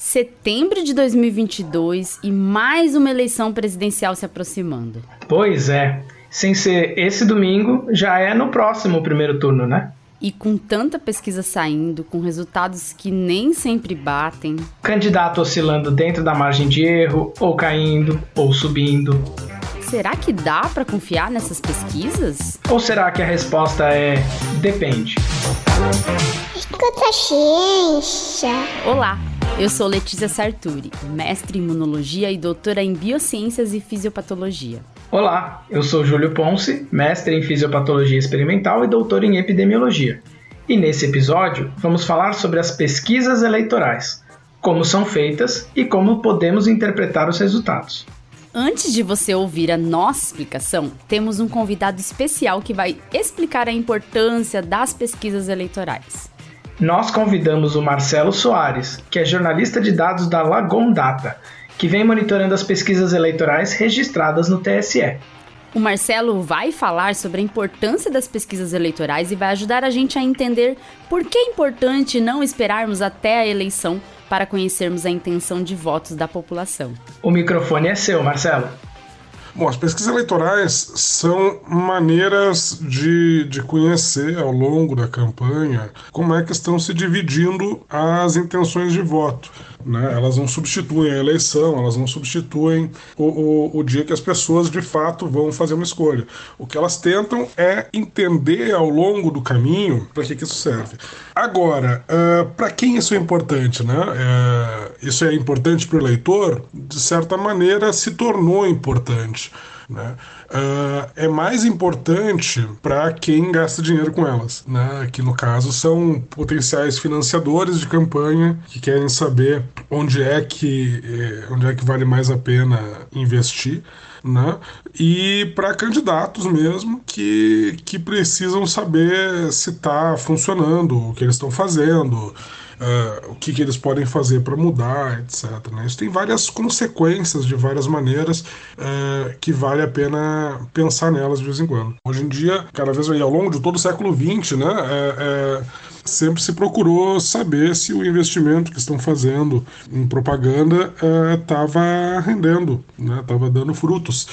setembro de 2022 e mais uma eleição presidencial se aproximando. Pois é. Sem ser esse domingo, já é no próximo primeiro turno, né? E com tanta pesquisa saindo, com resultados que nem sempre batem. Candidato oscilando dentro da margem de erro, ou caindo, ou subindo. Será que dá para confiar nessas pesquisas? Ou será que a resposta é depende? Escuta ciência. Olá, eu sou Letícia Sarturi, mestre em imunologia e doutora em biociências e fisiopatologia. Olá, eu sou Júlio Ponce, mestre em fisiopatologia experimental e doutor em epidemiologia. E nesse episódio vamos falar sobre as pesquisas eleitorais, como são feitas e como podemos interpretar os resultados. Antes de você ouvir a nossa explicação, temos um convidado especial que vai explicar a importância das pesquisas eleitorais nós convidamos o Marcelo Soares, que é jornalista de dados da Lagon Data, que vem monitorando as pesquisas eleitorais registradas no TSE. O Marcelo vai falar sobre a importância das pesquisas eleitorais e vai ajudar a gente a entender por que é importante não esperarmos até a eleição para conhecermos a intenção de votos da população. O microfone é seu, Marcelo. Bom, as pesquisas eleitorais são maneiras de, de conhecer ao longo da campanha como é que estão se dividindo as intenções de voto. Né? Elas não substituem a eleição, elas não substituem o, o, o, dia que as pessoas de fato vão fazer uma escolha. O que elas tentam é entender ao longo do caminho para que, que isso serve. Agora, uh, para quem isso é importante? Né? Uh, isso é importante para o eleitor? De certa maneira, se tornou importante. Né? Uh, é mais importante para quem gasta dinheiro com elas, né? que no caso são potenciais financiadores de campanha que querem saber onde é que, eh, onde é que vale mais a pena investir. Né? E para candidatos mesmo que, que precisam saber se está funcionando, o que eles estão fazendo, uh, o que, que, eles podem fazer para mudar, etc. Né? Isso tem várias consequências de várias maneiras uh, que vale a pena pensar nelas de vez em quando. Hoje em dia, cada vez ao longo de todo o século XX, né, é, é, sempre se procurou saber se o investimento que estão fazendo em propaganda estava uh, rendendo, estava né, dando frutos.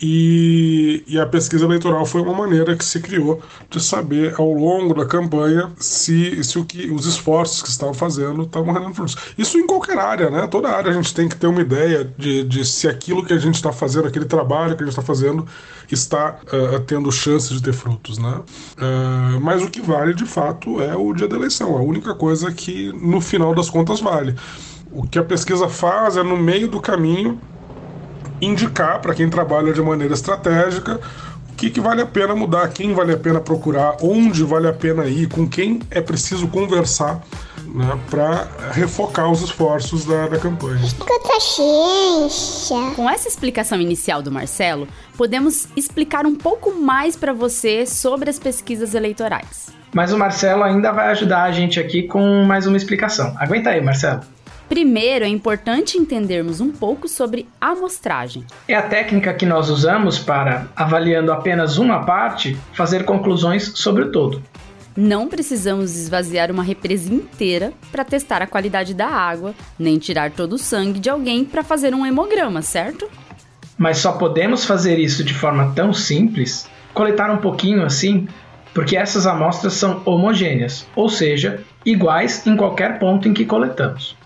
E, e, a pesquisa eleitoral foi uma maneira que se criou de saber ao longo da campanha se, se o que, os esforços que estavam fazendo estavam rendendo frutos. Isso em qualquer área, né? Toda área a gente tem que ter uma ideia de, de se aquilo que a gente está fazendo, aquele trabalho que a gente está fazendo, está uh, tendo chance de ter frutos, né? Uh, mas o que vale de fato é o dia da eleição, a única coisa que no final das contas vale. O que a pesquisa faz é no meio do caminho indicar para quem trabalha de maneira estratégica o que, que vale a pena mudar, quem vale a pena procurar, onde vale a pena ir, com quem é preciso conversar né, para refocar os esforços da, da campanha. Com essa explicação inicial do Marcelo, podemos explicar um pouco mais para você sobre as pesquisas eleitorais. Mas o Marcelo ainda vai ajudar a gente aqui com mais uma explicação. Aguenta aí, Marcelo. Primeiro, é importante entendermos um pouco sobre amostragem. É a técnica que nós usamos para, avaliando apenas uma parte, fazer conclusões sobre o todo. Não precisamos esvaziar uma represa inteira para testar a qualidade da água, nem tirar todo o sangue de alguém para fazer um hemograma, certo? Mas só podemos fazer isso de forma tão simples, coletar um pouquinho assim, porque essas amostras são homogêneas, ou seja, iguais em qualquer ponto em que coletamos.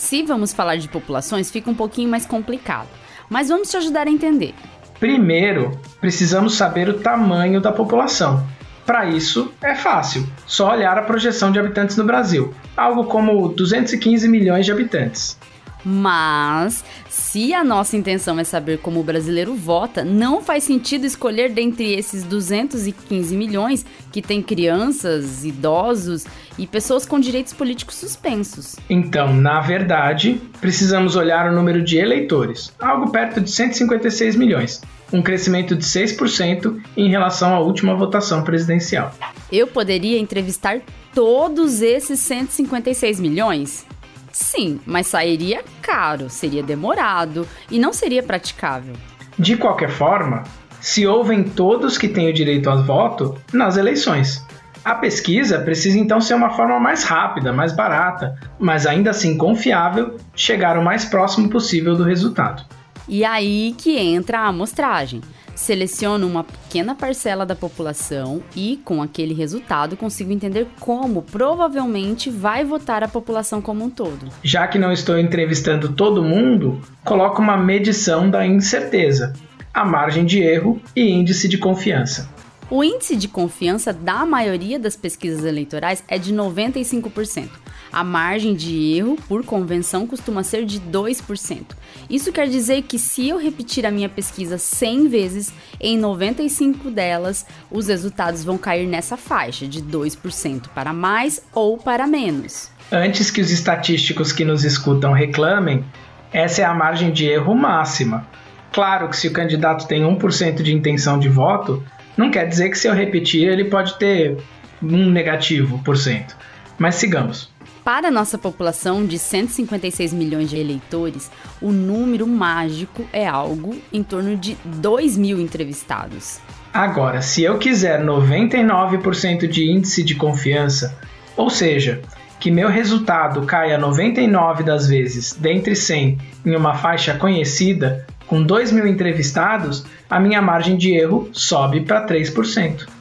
Se vamos falar de populações, fica um pouquinho mais complicado, mas vamos te ajudar a entender. Primeiro, precisamos saber o tamanho da população. Para isso, é fácil, só olhar a projeção de habitantes no Brasil, algo como 215 milhões de habitantes. Mas, se a nossa intenção é saber como o brasileiro vota, não faz sentido escolher dentre esses 215 milhões que tem crianças, idosos e pessoas com direitos políticos suspensos. Então, na verdade, precisamos olhar o número de eleitores, algo perto de 156 milhões, um crescimento de 6% em relação à última votação presidencial. Eu poderia entrevistar todos esses 156 milhões? Sim, mas sairia caro, seria demorado e não seria praticável. De qualquer forma, se ouvem todos que têm o direito ao voto nas eleições. A pesquisa precisa então ser uma forma mais rápida, mais barata, mas ainda assim confiável, chegar o mais próximo possível do resultado. E aí que entra a amostragem. Seleciono uma pequena parcela da população e, com aquele resultado, consigo entender como provavelmente vai votar a população como um todo. Já que não estou entrevistando todo mundo, coloco uma medição da incerteza, a margem de erro e índice de confiança. O índice de confiança da maioria das pesquisas eleitorais é de 95%. A margem de erro, por convenção, costuma ser de 2%. Isso quer dizer que se eu repetir a minha pesquisa 100 vezes, em 95 delas, os resultados vão cair nessa faixa de 2% para mais ou para menos. Antes que os estatísticos que nos escutam reclamem, essa é a margem de erro máxima. Claro que se o candidato tem 1% de intenção de voto, não quer dizer que se eu repetir ele pode ter um negativo por cento. Mas sigamos. Para nossa população de 156 milhões de eleitores, o número mágico é algo em torno de 2 mil entrevistados. Agora, se eu quiser 99% de índice de confiança, ou seja, que meu resultado caia 99 das vezes dentre 100 em uma faixa conhecida, com 2 mil entrevistados, a minha margem de erro sobe para 3%.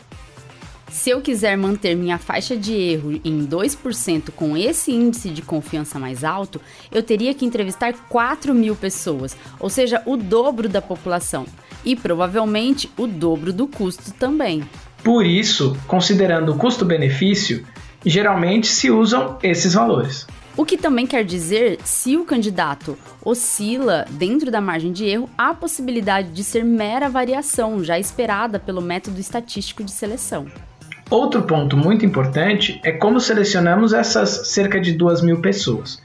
Se eu quiser manter minha faixa de erro em 2% com esse índice de confiança mais alto, eu teria que entrevistar 4 mil pessoas, ou seja, o dobro da população. E provavelmente o dobro do custo também. Por isso, considerando o custo-benefício, geralmente se usam esses valores. O que também quer dizer, se o candidato oscila dentro da margem de erro, há possibilidade de ser mera variação já esperada pelo método estatístico de seleção. Outro ponto muito importante é como selecionamos essas cerca de 2 mil pessoas.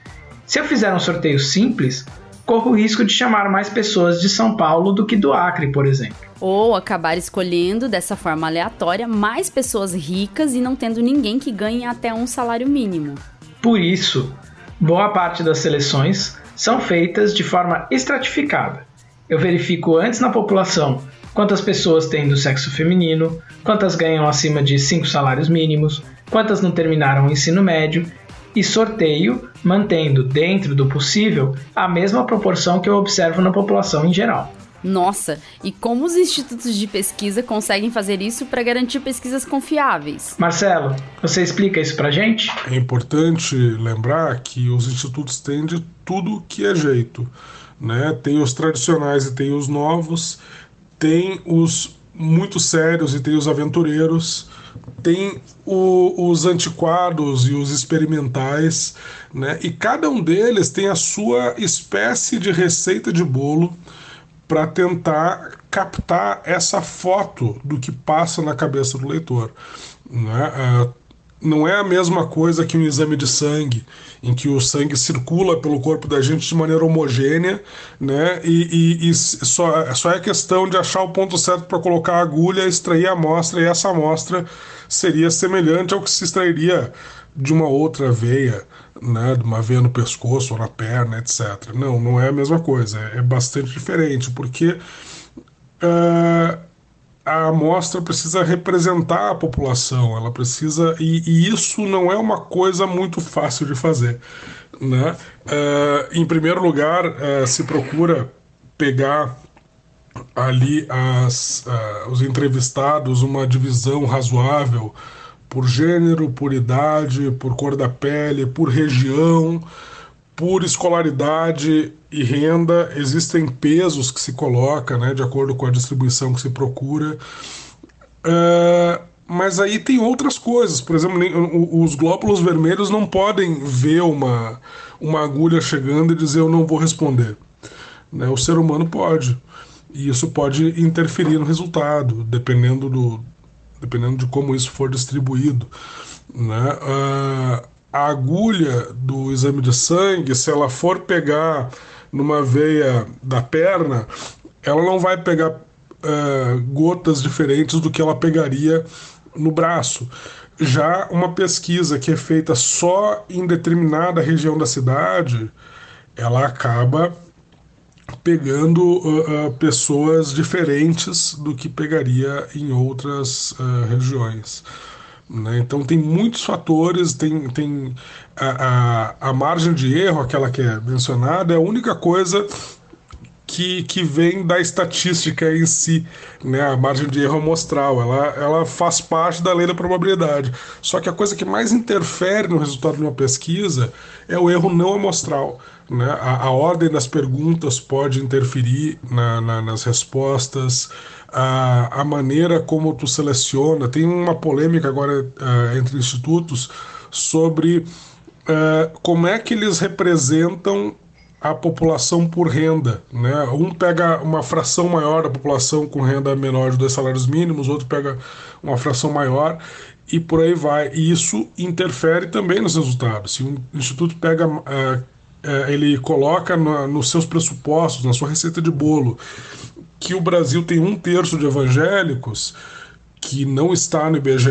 Se eu fizer um sorteio simples, corro o risco de chamar mais pessoas de São Paulo do que do Acre, por exemplo. Ou acabar escolhendo dessa forma aleatória mais pessoas ricas e não tendo ninguém que ganhe até um salário mínimo. Por isso, boa parte das seleções são feitas de forma estratificada. Eu verifico antes na população quantas pessoas têm do sexo feminino, quantas ganham acima de 5 salários mínimos, quantas não terminaram o ensino médio e sorteio mantendo dentro do possível a mesma proporção que eu observo na população em geral. Nossa, e como os institutos de pesquisa conseguem fazer isso para garantir pesquisas confiáveis? Marcelo, você explica isso para gente? É importante lembrar que os institutos têm de tudo que é jeito. Né? Tem os tradicionais e tem os novos, tem os muito sérios e tem os aventureiros, tem o, os antiquados e os experimentais, né? E cada um deles tem a sua espécie de receita de bolo para tentar captar essa foto do que passa na cabeça do leitor. Né? Uh, não é a mesma coisa que um exame de sangue, em que o sangue circula pelo corpo da gente de maneira homogênea, né? E, e, e só, só é questão de achar o ponto certo para colocar a agulha, extrair a amostra, e essa amostra seria semelhante ao que se extrairia de uma outra veia, né? De uma veia no pescoço ou na perna, etc. Não, não é a mesma coisa, é, é bastante diferente, porque. Uh, a amostra precisa representar a população, ela precisa. E, e, isso não é uma coisa muito fácil de fazer. Né? Uh, em primeiro lugar, uh, se procura pegar ali as, uh, os entrevistados uma divisão razoável por gênero, por idade, por cor da pele, por região, por escolaridade e renda, existem pesos que se coloca, né, de acordo com a distribuição que se procura. Uh, mas aí tem outras coisas, por exemplo, os glóbulos vermelhos não podem ver uma, uma agulha chegando e dizer eu não vou responder. Né? O ser humano pode. E isso pode interferir no resultado, dependendo, do, dependendo de como isso for distribuído. Né? Uh, a agulha do exame de sangue, se ela for pegar numa veia da perna, ela não vai pegar uh, gotas diferentes do que ela pegaria no braço. Já uma pesquisa que é feita só em determinada região da cidade, ela acaba pegando uh, uh, pessoas diferentes do que pegaria em outras regiões. Né? Então tem muitos fatores, tem, tem a, a, a margem de erro, aquela que é mencionada, é a única coisa que, que vem da estatística em si, né? A margem de erro amostral, ela, ela faz parte da lei da probabilidade. Só que a coisa que mais interfere no resultado de uma pesquisa é o erro não amostral. Né? A, a ordem das perguntas pode interferir na, na, nas respostas, a, a maneira como tu seleciona. Tem uma polêmica agora uh, entre institutos sobre uh, como é que eles representam a população por renda. Né? Um pega uma fração maior da população com renda menor de dois salários mínimos, outro pega uma fração maior e por aí vai. E isso interfere também nos resultados. Se um instituto pega, uh, ele coloca no, nos seus pressupostos, na sua receita de bolo, que o Brasil tem um terço de evangélicos, que não está no IBGE,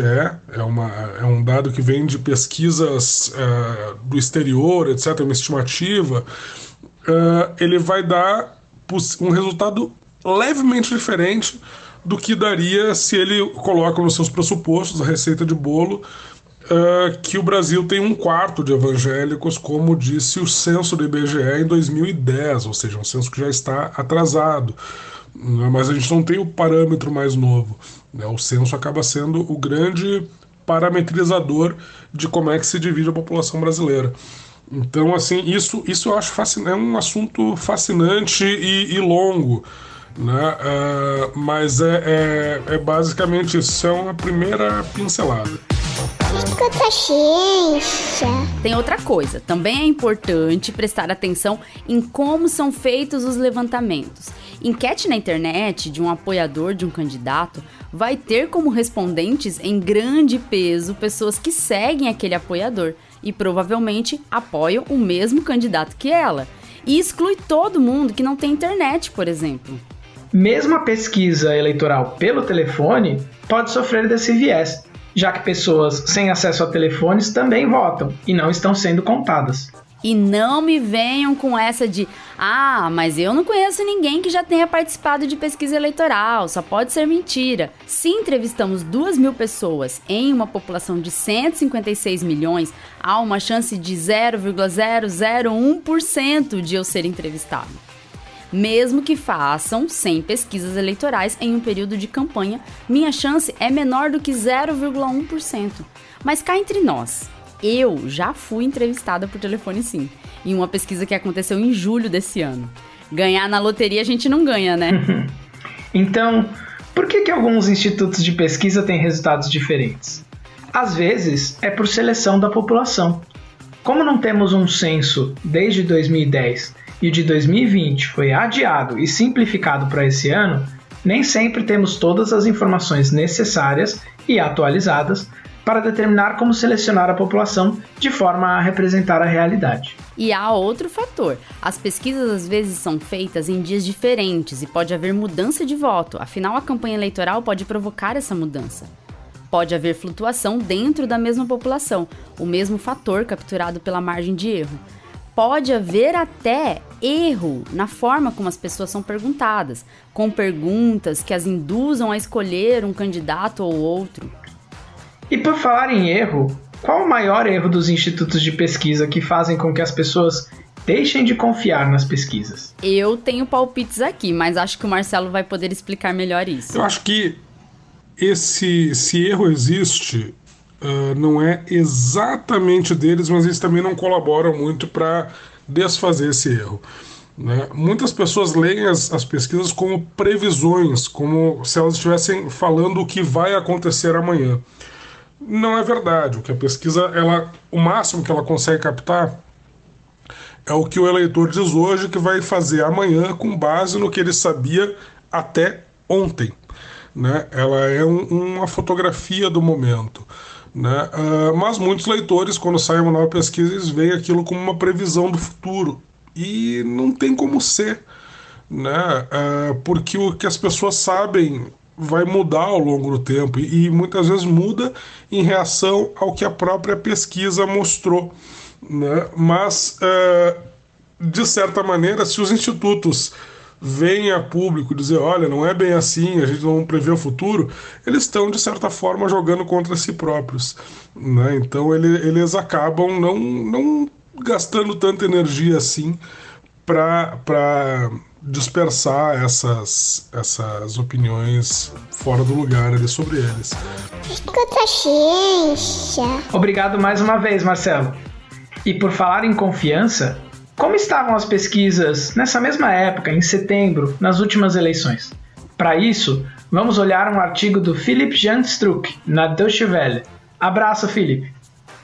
é, uma, é um dado que vem de pesquisas uh, do exterior, etc., uma estimativa uh, ele vai dar um resultado levemente diferente do que daria se ele coloca nos seus pressupostos a receita de bolo uh, que o Brasil tem um quarto de evangélicos, como disse o censo do IBGE em 2010, ou seja, um censo que já está atrasado. Uh, mas a gente não tem o parâmetro mais novo. Né? O censo acaba sendo o grande parametrizador de como é que se divide a população brasileira. Então, assim, isso, isso eu acho é um assunto fascinante e, e longo. Né? Uh, mas é, é, é, basicamente isso, é uma primeira pincelada. Tem outra coisa, também é importante prestar atenção em como são feitos os levantamentos. Enquete na internet de um apoiador de um candidato vai ter como respondentes em grande peso pessoas que seguem aquele apoiador e provavelmente apoiam o mesmo candidato que ela. E exclui todo mundo que não tem internet, por exemplo. Mesmo a pesquisa eleitoral pelo telefone pode sofrer desse viés, já que pessoas sem acesso a telefones também votam e não estão sendo contadas. E não me venham com essa de ah, mas eu não conheço ninguém que já tenha participado de pesquisa eleitoral, só pode ser mentira. Se entrevistamos 2 mil pessoas em uma população de 156 milhões, há uma chance de 0,001% de eu ser entrevistado. Mesmo que façam 100 pesquisas eleitorais em um período de campanha, minha chance é menor do que 0,1%. Mas cá entre nós, eu já fui entrevistada por telefone sim, em uma pesquisa que aconteceu em julho desse ano. Ganhar na loteria a gente não ganha, né? então, por que, que alguns institutos de pesquisa têm resultados diferentes? Às vezes é por seleção da população. Como não temos um censo desde 2010 e o de 2020 foi adiado e simplificado para esse ano, nem sempre temos todas as informações necessárias e atualizadas para determinar como selecionar a população de forma a representar a realidade. E há outro fator: as pesquisas às vezes são feitas em dias diferentes e pode haver mudança de voto, afinal, a campanha eleitoral pode provocar essa mudança. Pode haver flutuação dentro da mesma população, o mesmo fator capturado pela margem de erro. Pode haver até erro na forma como as pessoas são perguntadas, com perguntas que as induzam a escolher um candidato ou outro. E por falar em erro, qual o maior erro dos institutos de pesquisa que fazem com que as pessoas deixem de confiar nas pesquisas? Eu tenho palpites aqui, mas acho que o Marcelo vai poder explicar melhor isso. Eu acho que esse, esse erro existe, uh, não é exatamente deles, mas eles também não colaboram muito para desfazer esse erro. Né? Muitas pessoas leem as, as, pesquisas como previsões, como se elas estivessem falando o que vai acontecer amanhã não é verdade. O que a pesquisa, ela, o máximo que ela consegue captar é o que o eleitor diz hoje que vai fazer amanhã com base no que ele sabia até ontem. Né? Ela é um, uma fotografia do momento. Né? Uh, mas muitos leitores, quando sai uma nova pesquisa, eles veem aquilo como uma previsão do futuro. E não tem como ser. Né? Uh, porque o que as pessoas sabem vai mudar ao longo do tempo e, muitas vezes muda em reação ao que a própria pesquisa mostrou. Né? Mas, é, de certa maneira, se os institutos vêm a público dizer, olha, não é bem assim, a gente não prevê o futuro, eles estão, de certa forma, jogando contra si próprios. Né? Então ele, eles acabam não, não gastando tanta energia assim para dispersar essas, essas opiniões fora do lugar ali sobre eles. Escuta ciência. Obrigado mais uma vez, Marcelo. E por falar em confiança, como estavam as pesquisas nessa mesma época, em setembro, nas últimas eleições? Para isso, vamos olhar um artigo do Philip Jan Struck, na Deutsche Welle. Abraço, Philip!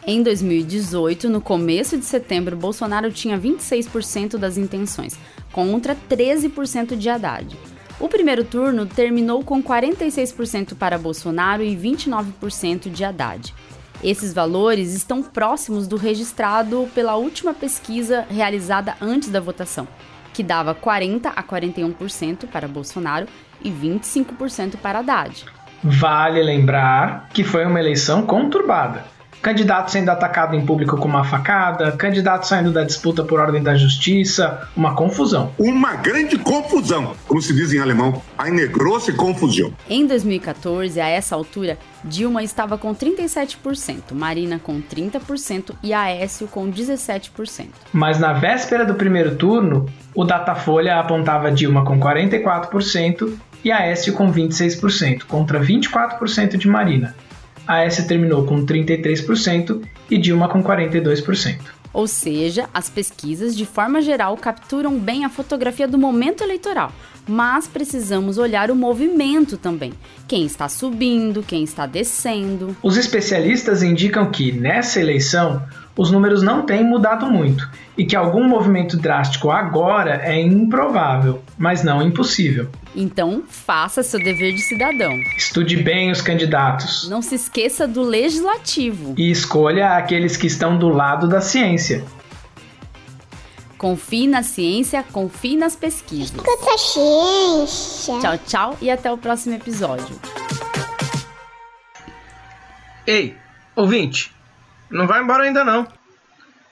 Em 2018, no começo de setembro, Bolsonaro tinha 26% das intenções, contra 13% de Haddad. O primeiro turno terminou com 46% para Bolsonaro e 29% de Haddad. Esses valores estão próximos do registrado pela última pesquisa realizada antes da votação, que dava 40 a 41% para Bolsonaro e 25% para Haddad. Vale lembrar que foi uma eleição conturbada candidato sendo atacado em público com uma facada, candidato saindo da disputa por ordem da justiça, uma confusão. Uma grande confusão, como se diz em alemão, eine grosse Confusão. Em 2014, a essa altura, Dilma estava com 37%, Marina com 30% e Aécio com 17%. Mas na véspera do primeiro turno, o Datafolha apontava Dilma com 44% e Aécio com 26%, contra 24% de Marina. Aécio terminou com 33% e Dilma com 42%. Ou seja, as pesquisas, de forma geral, capturam bem a fotografia do momento eleitoral, mas precisamos olhar o movimento também. Quem está subindo, quem está descendo. Os especialistas indicam que, nessa eleição, os números não têm mudado muito e que algum movimento drástico agora é improvável, mas não impossível. Então, faça seu dever de cidadão. Estude bem os candidatos. Não se esqueça do legislativo. E escolha aqueles que estão do lado da ciência. Confie na ciência, confie nas pesquisas. Escuta ciência. Tchau, tchau e até o próximo episódio. Ei, ouvinte, não vai embora ainda não.